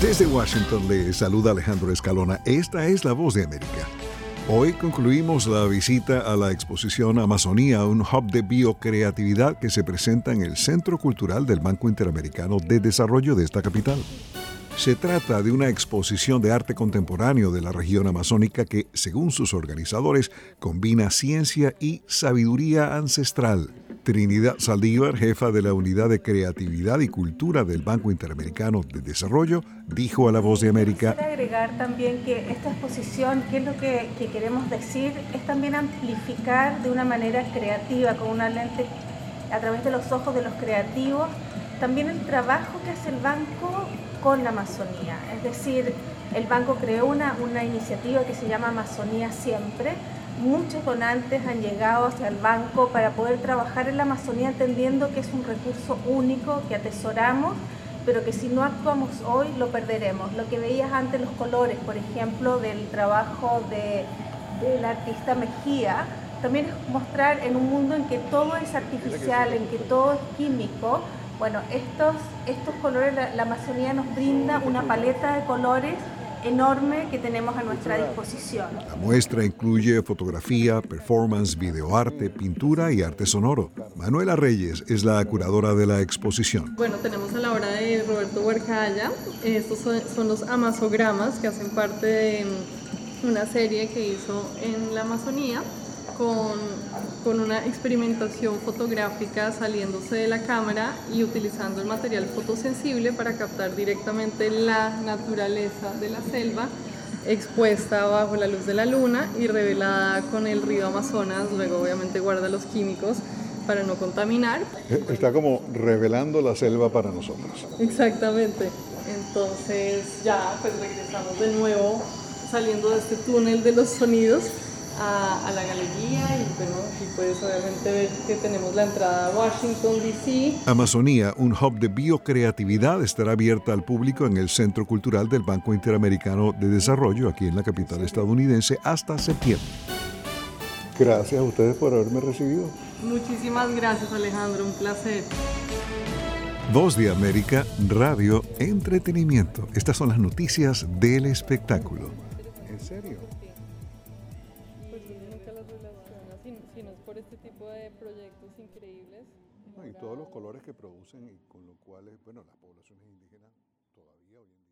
Desde Washington le saluda Alejandro Escalona. Esta es la voz de América. Hoy concluimos la visita a la exposición Amazonía, un hub de biocreatividad que se presenta en el Centro Cultural del Banco Interamericano de Desarrollo de esta capital. Se trata de una exposición de arte contemporáneo de la región amazónica que, según sus organizadores, combina ciencia y sabiduría ancestral. Trinidad Saldívar, jefa de la Unidad de Creatividad y Cultura del Banco Interamericano de Desarrollo, dijo a La Voz de América. Quiero agregar también que esta exposición, ¿qué es lo que, que queremos decir? Es también amplificar de una manera creativa, con una lente a través de los ojos de los creativos, también el trabajo que hace el banco con la Amazonía. Es decir, el banco creó una, una iniciativa que se llama Amazonía Siempre. Muchos donantes han llegado hacia el banco para poder trabajar en la Amazonía entendiendo que es un recurso único que atesoramos, pero que si no actuamos hoy lo perderemos. Lo que veías antes, los colores, por ejemplo, del trabajo de, del artista Mejía, también es mostrar en un mundo en que todo es artificial, en que todo es químico, bueno, estos, estos colores, la, la, Amazonía nos brinda una paleta de colores enorme que tenemos a nuestra disposición. La muestra incluye fotografía, performance, videoarte, pintura y arte sonoro. Manuela Reyes es la curadora de la exposición. Bueno, tenemos a la obra de Roberto Huercaya. Estos son, son los amazogramas que hacen parte de una serie que hizo en la Amazonía con, con, una experimentación fotográfica saliéndose de la cámara y utilizando el material fotosensible para captar directamente la naturaleza de la selva expuesta bajo la luz de la luna y revelada con el río Amazonas, luego obviamente guarda los químicos para no contaminar. Está como revelando la selva para nosotros. Exactamente. Entonces ya pues regresamos de nuevo saliendo de este túnel de los sonidos a, a, la galería y, bueno, y puedes obviamente ver que tenemos la entrada a Washington, D.C. Amazonía, un hub de biocreatividad, estará abierta al público en el Centro Cultural del Banco Interamericano de Desarrollo, aquí en la capital estadounidense, hasta septiembre. Gracias a ustedes por haberme recibido. Muchísimas gracias Alejandro, un placer. Voz de América, Radio, Entretenimiento. Estas son las noticias del espectáculo. ¿En serio? sino es por este tipo de proyectos increíbles. No, y todos los colores que producen y con lo cual, bueno, las poblaciones indígenas todavía hoy en día.